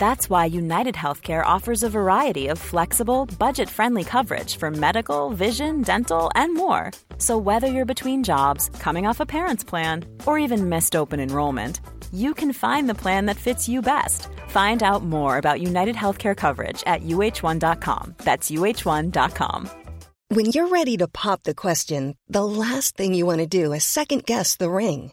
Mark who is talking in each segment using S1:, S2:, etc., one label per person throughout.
S1: That's why United Healthcare offers a variety of flexible, budget friendly coverage for medical, vision, dental, and more. So, whether you're between jobs, coming off a parent's plan, or even missed open enrollment, you can find the plan that fits you best. Find out more about United Healthcare coverage at uh1.com. That's uh1.com.
S2: When you're ready to pop the question, the last thing you want to do is second guess the ring.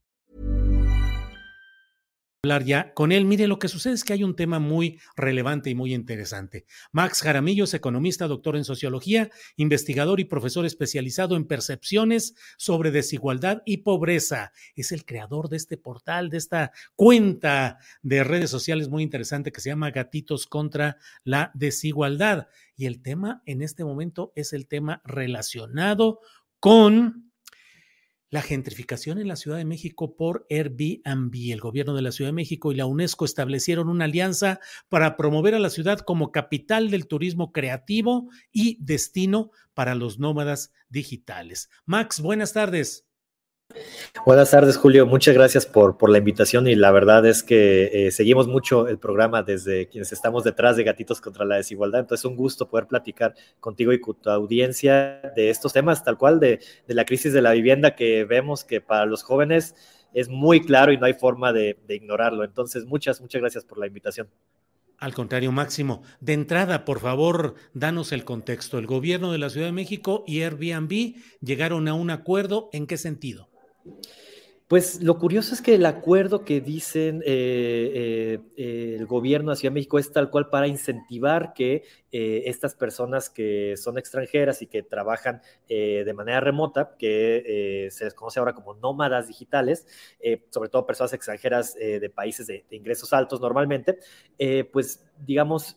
S3: Hablar ya con él. Mire, lo que sucede es que hay un tema muy relevante y muy interesante. Max Jaramillo es economista, doctor en sociología, investigador y profesor especializado en percepciones sobre desigualdad y pobreza. Es el creador de este portal, de esta cuenta de redes sociales muy interesante que se llama Gatitos contra la desigualdad. Y el tema en este momento es el tema relacionado con la gentrificación en la Ciudad de México por Airbnb. El gobierno de la Ciudad de México y la UNESCO establecieron una alianza para promover a la ciudad como capital del turismo creativo y destino para los nómadas digitales. Max, buenas tardes.
S4: Buenas tardes, Julio. Muchas gracias por, por la invitación y la verdad es que eh, seguimos mucho el programa desde quienes estamos detrás de Gatitos contra la Desigualdad. Entonces, un gusto poder platicar contigo y con tu audiencia de estos temas, tal cual de, de la crisis de la vivienda que vemos que para los jóvenes es muy claro y no hay forma de, de ignorarlo. Entonces, muchas, muchas gracias por la invitación.
S3: Al contrario, Máximo. De entrada, por favor, danos el contexto. El gobierno de la Ciudad de México y Airbnb llegaron a un acuerdo. ¿En qué sentido?
S4: Pues lo curioso es que el acuerdo que dicen eh, eh, el gobierno de México es tal cual para incentivar que eh, estas personas que son extranjeras y que trabajan de manera remota, que se les conoce ahora como nómadas digitales, sobre todo personas extranjeras de países de, ingresos altos normalmente, pues digamos,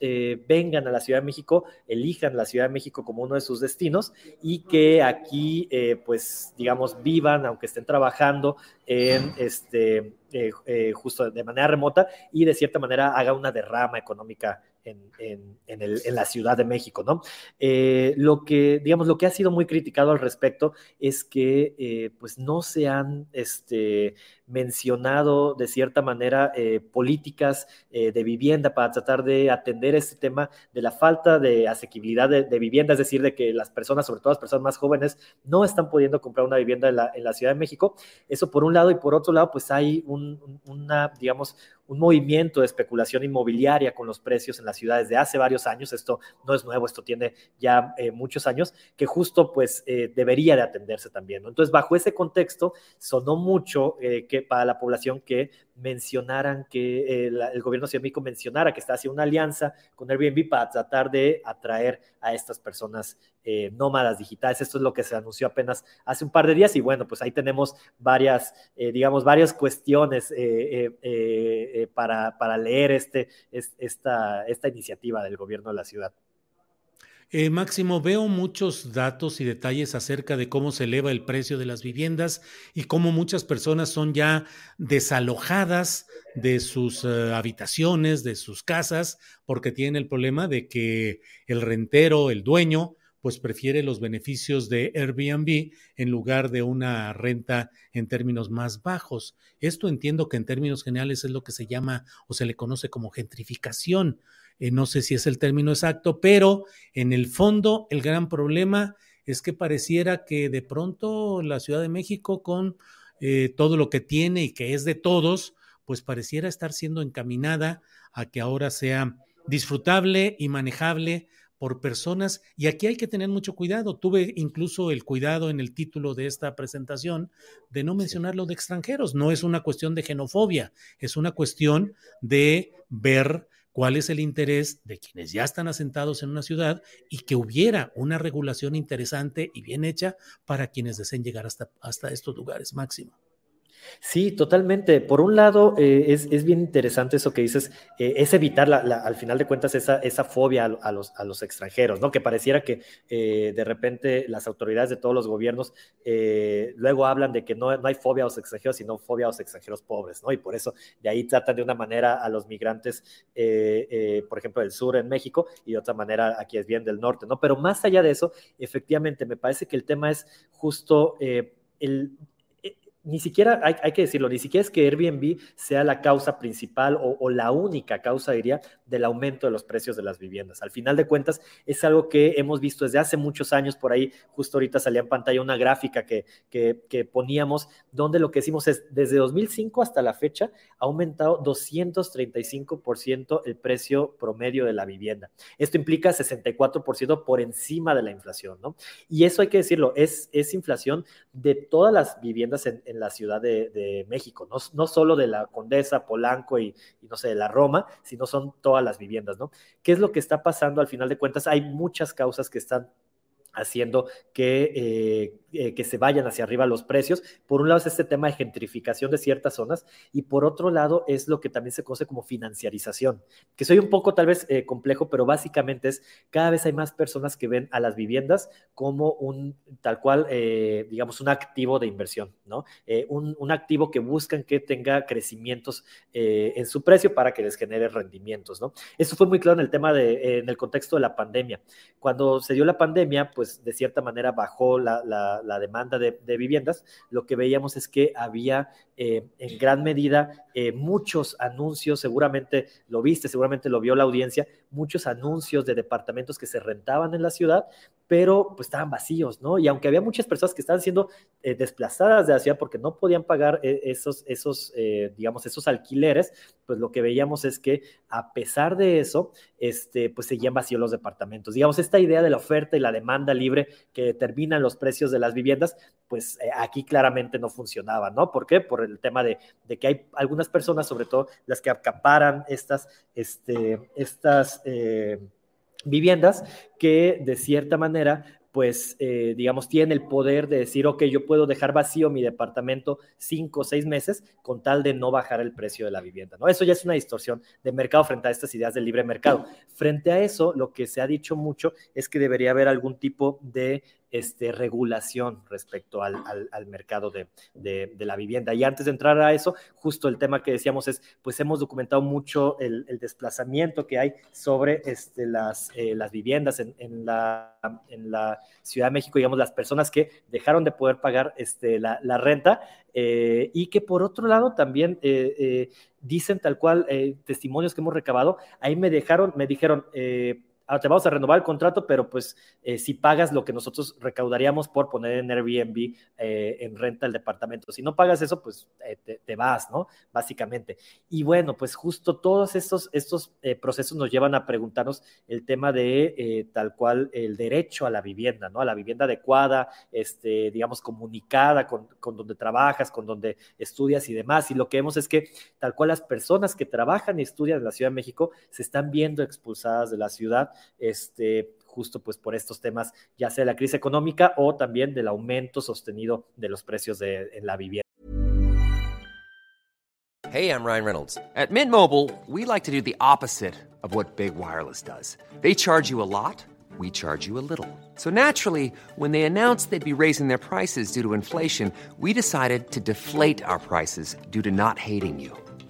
S4: vengan a la Ciudad de México, elijan la Ciudad de México como uno de sus destinos y que aquí, pues, digamos, vivan, aunque estén trabajando en este, eh, eh, justo de manera remota y de cierta manera haga una derrama económica en, en, en, la Ciudad de México, ¿no? Eh, lo que, digamos, lo que ha sido muy criticado al respecto es que, eh, pues, no se han, este, mencionado de cierta manera eh, políticas de vivienda para tratar de atender este tema de la falta de asequibilidad de, vivienda, es decir, de que las personas, sobre todo las personas más jóvenes, no están pudiendo comprar una vivienda en la, la Ciudad de México. Eso por un lado y por otro lado, pues hay un, una, digamos, un movimiento de especulación inmobiliaria con los precios en las ciudades de hace varios años. Esto no es nuevo, esto tiene ya eh, muchos años, que justo pues eh, debería de atenderse también. Entonces, bajo ese contexto, sonó mucho eh, que para la población que mencionaran que la, el gobierno México mencionara que está haciendo una alianza con Airbnb para tratar de atraer a estas personas eh, nómadas digitales. Esto es lo que se anunció apenas hace un par de días y bueno, pues ahí tenemos varias, eh, digamos, varias cuestiones eh, eh para, para, leer este, esta, esta iniciativa del gobierno de la ciudad.
S3: Eh, Máximo, veo muchos datos y detalles acerca de cómo se eleva el precio de las viviendas y cómo muchas personas son ya desalojadas de sus uh, habitaciones, de sus casas, porque tienen el problema de que el rentero, el dueño, pues prefiere los beneficios de Airbnb en lugar de una renta en términos más bajos. Esto entiendo que en términos generales es lo que se llama o se le conoce como gentrificación. Eh, no sé si es el término exacto, pero en el fondo el gran problema es que pareciera que de pronto la Ciudad de México con eh, todo lo que tiene y que es de todos, pues pareciera estar siendo encaminada a que ahora sea disfrutable y manejable por personas, y aquí hay que tener mucho cuidado. Tuve incluso el cuidado en el título de esta presentación de no mencionar lo de extranjeros. No es una cuestión de xenofobia, es una cuestión de ver cuál es el interés de quienes ya están asentados en una ciudad y que hubiera una regulación interesante y bien hecha para quienes deseen llegar hasta, hasta estos lugares máximo.
S4: Sí, totalmente. Por un lado, eh, es, es, bien interesante eso que dices, eh, es evitar la, al final de cuentas esa, esa fobia a, los, a, los, extranjeros, ¿no? Que pareciera que eh, de repente las autoridades de todos los gobiernos luego hablan de que no, no, hay fobia a los extranjeros, sino fobia a los extranjeros pobres, ¿no? Y por eso de ahí tratan de una manera a los migrantes, por ejemplo, del sur en México y de otra manera aquí es bien del norte, ¿no? Pero más allá de eso, efectivamente, me parece que el tema es justo el ni siquiera, hay, que decirlo, ni siquiera es que Airbnb sea la causa principal o, la única causa, diría, del aumento de los precios de las viviendas. Al final de cuentas, es algo que hemos visto desde hace muchos años, por ahí justo ahorita salía en pantalla una gráfica que, que, poníamos, donde lo que decimos es, desde 2005 hasta la fecha, ha aumentado 235% el precio promedio de la vivienda. Esto implica 64% por encima de la inflación, ¿no? Y eso hay que decirlo, es, es inflación de todas las viviendas en en la Ciudad de, México, no, no, solo de la Condesa, Polanco y, y, no sé, de la Roma, sino son todas las viviendas, ¿no? ¿Qué es lo que está pasando al final de cuentas? Hay muchas causas que están haciendo que, eh, eh, que se vayan hacia arriba los precios. Por un lado es este tema de gentrificación de ciertas zonas y por otro lado es lo que también se conoce como financiarización, que soy un poco tal vez eh, complejo, pero básicamente es cada vez hay más personas que ven a las viviendas como un tal cual, digamos, un activo de inversión, ¿no? Un, un, activo que buscan que tenga crecimientos en su precio para que les genere rendimientos, ¿no? Eso fue muy claro en el tema de, en el contexto de la pandemia. Cuando se dio la pandemia, pues, de cierta manera bajó la, demanda de, viviendas, lo que veíamos es que había eh, en gran medida eh, muchos anuncios, seguramente lo viste, seguramente lo vio la audiencia, muchos anuncios de departamentos que se rentaban en la ciudad, pero pues estaban vacíos, ¿no? Y aunque había muchas personas que estaban siendo eh, desplazadas de la ciudad porque no podían pagar esos, esos digamos, esos alquileres, pues lo que veíamos es que a pesar de eso, este, pues seguían vacíos los departamentos. Digamos, esta idea de la oferta y la demanda libre que determinan los precios de las viviendas, pues aquí claramente no funcionaba, ¿no? ¿Por qué? Por el tema de, que hay algunas personas, sobre todo las que acaparan estas, este, estas eh, viviendas, que de cierta manera pues, eh, digamos, tienen el poder de decir, ok, yo puedo dejar vacío mi departamento cinco o seis meses con tal de no bajar el precio de la vivienda, ¿no? Eso ya es una distorsión de mercado frente a estas ideas del libre mercado. Frente a eso, lo que se ha dicho mucho es que debería haber algún tipo de este, regulación respecto al, mercado de, la vivienda. Y antes de entrar a eso, justo el tema que decíamos es, pues hemos documentado mucho el, desplazamiento que hay sobre este, las, eh, las viviendas en, la, en la Ciudad de México, digamos, las personas que dejaron de poder pagar este, la, renta eh, y que por otro lado también eh, dicen tal cual testimonios que hemos recabado, ahí me dejaron, me dijeron, te vamos a renovar el contrato, pero pues eh, si pagas lo que nosotros recaudaríamos por poner en Airbnb eh, en renta el departamento. Si no pagas eso, pues eh, te, vas, ¿no? Básicamente. Y bueno, pues justo todos estos, estos procesos nos llevan a preguntarnos el tema de tal cual el derecho a la vivienda, ¿no? A la vivienda adecuada, este, digamos, comunicada con, con donde trabajas, con donde estudias y demás. Y lo que vemos es que tal cual las personas que trabajan y estudian en la Ciudad de México se están viendo expulsadas de la ciudad este, justo pues por estos temas, ya sea la crisis económica o también del aumento sostenido de los precios de, en la vivienda.
S5: Hey, I'm Ryan Reynolds. At Mint Mobile, we like to do the opposite of what Big Wireless does. They charge you a lot, we charge you a little. So naturally, when they announced they'd be raising their prices due to inflation, we decided to deflate our prices due to not hating you.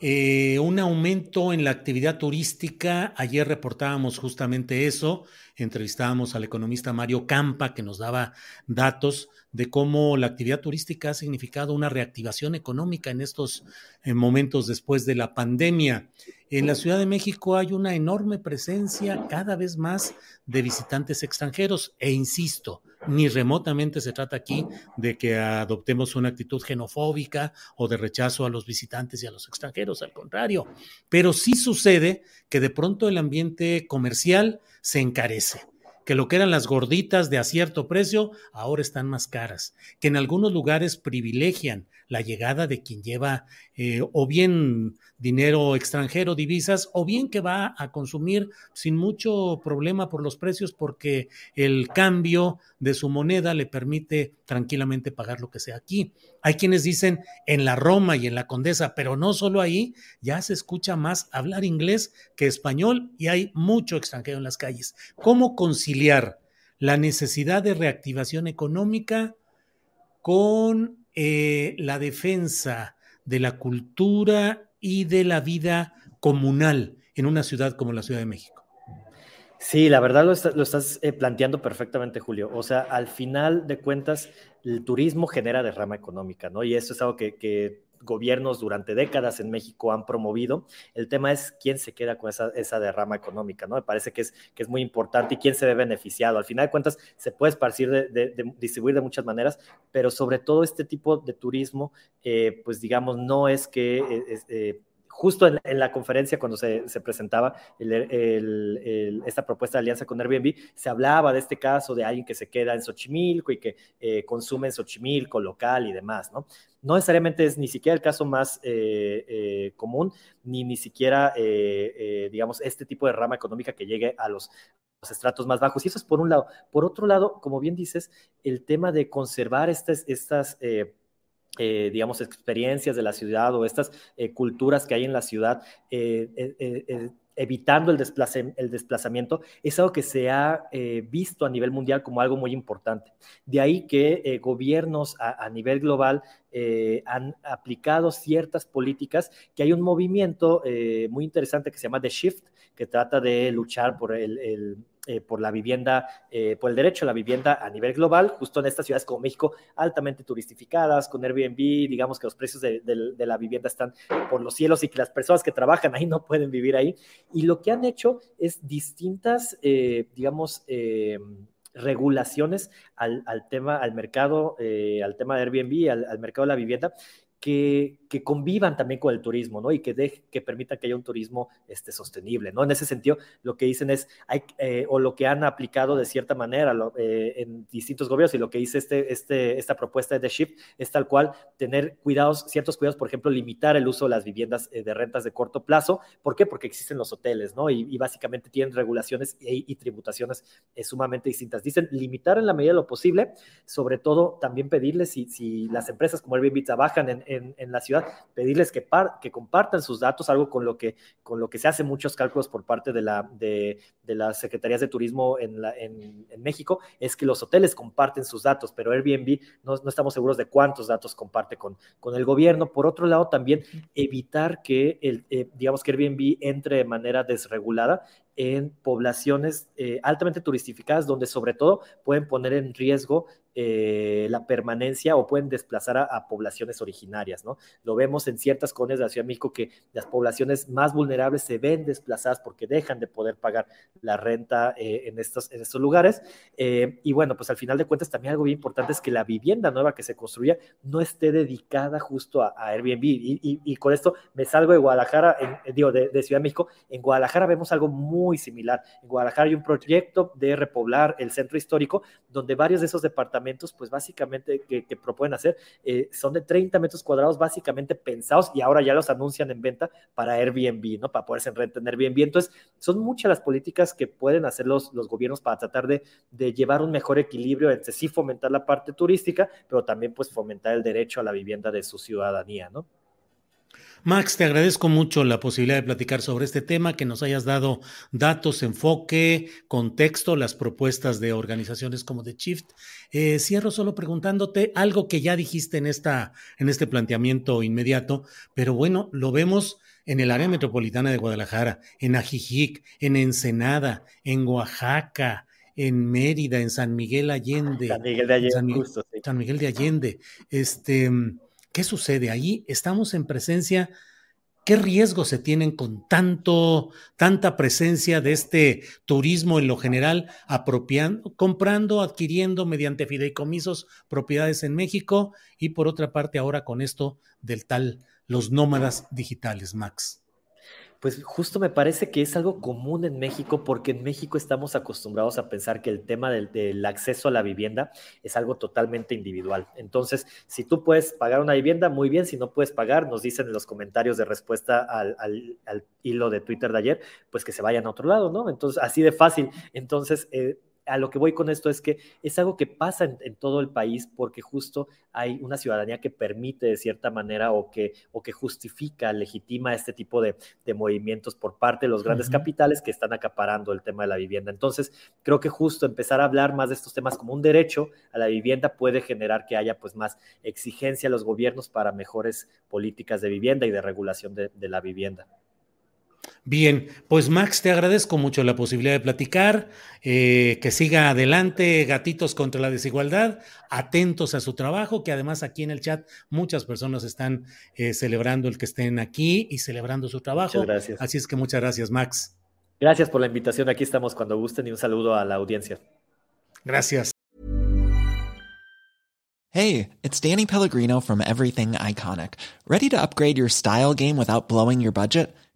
S3: eh, un aumento en la actividad turística. Ayer reportábamos justamente eso. Entrevistábamos al economista Mario Campa, que nos daba datos de cómo la actividad turística ha significado una reactivación económica en estos eh, momentos después de la pandemia. En la Ciudad de México hay una enorme presencia cada vez más de visitantes extranjeros e insisto, ni remotamente se trata aquí de que adoptemos una actitud xenofóbica o de rechazo a los visitantes y a los extranjeros, al contrario, pero sí sucede que de pronto el ambiente comercial se encarece que lo que eran las gorditas de a cierto precio ahora están más caras, que en algunos lugares privilegian la llegada de quien lleva eh, o bien dinero extranjero, divisas, o bien que va a consumir sin mucho problema por los precios porque el cambio de su moneda le permite tranquilamente pagar lo que sea aquí. Hay quienes dicen en la Roma y en la Condesa, pero no solo ahí, ya se escucha más hablar inglés que español y hay mucho extranjero en las calles. ¿Cómo conciliar la necesidad de reactivación económica con eh, la defensa de la cultura y de la vida comunal en una ciudad como la Ciudad de México.
S4: Sí, la verdad lo, estás eh, planteando perfectamente, Julio. O sea, al final de cuentas, el turismo genera derrama económica, ¿no? Y eso es algo que gobiernos durante décadas en México han promovido. El tema es quién se queda con esa, esa derrama económica, ¿no? Me parece que es, que es muy importante y quién se ve beneficiado. Al final de cuentas, se puede esparcir, de, distribuir de muchas maneras, pero sobre todo este tipo de turismo, eh, pues digamos, no es que... Eh, eh, justo en, la conferencia cuando se, presentaba esta propuesta de alianza con Airbnb, se hablaba de este caso de alguien que se queda en Xochimilco y que consume en Xochimilco local y demás, ¿no? No necesariamente es ni siquiera el caso más eh, eh, común, ni ni siquiera, eh, digamos, este tipo de rama económica que llegue a los, estratos más bajos. Y eso es por un lado. Por otro lado, como bien dices, el tema de conservar estas, estas digamos, experiencias de la ciudad o estas culturas que hay en la ciudad, evitando el, desplazamiento, es algo que se ha eh, visto a nivel mundial como algo muy importante. De ahí que eh, gobiernos a, nivel global eh, han aplicado ciertas políticas, que hay un movimiento muy interesante que se llama The Shift, que trata de luchar por el eh, por la vivienda, eh, por el derecho a la vivienda a nivel global, justo en estas ciudades como México, altamente turistificadas, con Airbnb, digamos que los precios de, la vivienda están por los cielos y que las personas que trabajan ahí no pueden vivir ahí. Y lo que han hecho es distintas, eh, digamos, regulaciones al, tema, al mercado, al tema de Airbnb, al, al mercado de la vivienda, que, convivan también con el turismo, ¿no? Y que, de, que permitan que haya un turismo este, sostenible, ¿no? En ese sentido, lo que dicen es, hay, eh, o lo que han aplicado de cierta manera eh, en distintos gobiernos, y lo que dice este, este, esta propuesta de The Shift es tal cual tener cuidados, ciertos cuidados, por ejemplo, limitar el uso de las viviendas eh, de rentas de corto plazo. ¿Por qué? Porque existen los hoteles, ¿no? Y, básicamente tienen regulaciones y, tributaciones sumamente distintas. Dicen limitar en la medida de lo posible, sobre todo también pedirles si, si las empresas como Airbnb trabajan en en, la ciudad, pedirles que, que compartan sus datos, algo con lo, que, con lo que se hace muchos cálculos por parte de, la, de, las secretarías de turismo en, la, México, es que los hoteles comparten sus datos, pero Airbnb no, estamos seguros de cuántos datos comparte con, con el gobierno. Por otro lado, también evitar que, el, eh, digamos, que Airbnb entre de manera desregulada en poblaciones eh, altamente turistificadas, donde sobre todo pueden poner en riesgo eh, la permanencia o pueden desplazar a, poblaciones originarias, ¿no? Lo vemos en ciertas colonias de la Ciudad de México que las poblaciones más vulnerables se ven desplazadas porque dejan de poder pagar la renta eh, en, estos, en estos lugares. Eh, y bueno, pues al final de cuentas también algo bien importante es que la vivienda nueva que se construya no esté dedicada justo a, Airbnb. Y, con esto me salgo de Guadalajara, digo, de, de Ciudad de México. En Guadalajara vemos algo muy similar. En Guadalajara hay un proyecto de repoblar el centro histórico donde varios de esos departamentos pues básicamente que, proponen hacer, eh, son de 30 metros cuadrados básicamente pensados y ahora ya los anuncian en venta para Airbnb, ¿no? Para poderse en renta en Airbnb. Entonces, son muchas las políticas que pueden hacer los, los gobiernos para tratar de, de llevar un mejor equilibrio entre sí fomentar la parte turística, pero también pues fomentar el derecho a la vivienda de su ciudadanía, ¿no?
S3: Max, te agradezco mucho la posibilidad de platicar sobre este tema, que nos hayas dado datos, enfoque, contexto, las propuestas de organizaciones como The Shift. Eh, cierro solo preguntándote algo que ya dijiste en, esta, en este planteamiento inmediato, pero bueno, lo vemos en el área metropolitana de Guadalajara, en Ajijic, en Ensenada, en Oaxaca, en Mérida, en San Miguel Allende.
S4: San Miguel de Allende,
S3: San Miguel,
S4: justo, sí.
S3: San Miguel de Allende. Este, ¿Qué sucede? Ahí estamos en presencia. ¿Qué riesgos se tienen con tanto, tanta presencia de este turismo en lo general, apropiando, comprando, adquiriendo mediante fideicomisos propiedades en México y por otra parte ahora con esto del tal los nómadas digitales, Max?
S4: Pues justo me parece que es algo común en México porque en México estamos acostumbrados a pensar que el tema del, acceso a la vivienda es algo totalmente individual. Entonces, si tú puedes pagar una vivienda, muy bien, si no puedes pagar, nos dicen en los comentarios de respuesta al, al, al hilo de Twitter de ayer, pues que se vayan a otro lado, ¿no? Entonces, así de fácil. Entonces, eh, a lo que voy con esto es que es algo que pasa en, en, todo el país porque justo hay una ciudadanía que permite de cierta manera o que, o que justifica, legitima este tipo de, de movimientos por parte de los grandes uh -huh. capitales que están acaparando el tema de la vivienda. Entonces, creo que justo empezar a hablar más de estos temas como un derecho a la vivienda puede generar que haya pues más exigencia a los gobiernos para mejores políticas de vivienda y de regulación de, de la vivienda.
S3: Bien, pues Max, te agradezco mucho la posibilidad de platicar, eh, que siga adelante Gatitos contra la Desigualdad, atentos a su trabajo, que además aquí en el chat muchas personas están eh, celebrando el que estén aquí y celebrando su trabajo.
S4: Muchas gracias.
S3: Así es que muchas gracias, Max.
S4: Gracias por la invitación, aquí estamos cuando gusten y un saludo a la audiencia.
S3: Gracias.
S6: Hey, it's Danny Pellegrino from Everything Iconic. ¿Ready to upgrade your style game without blowing your budget?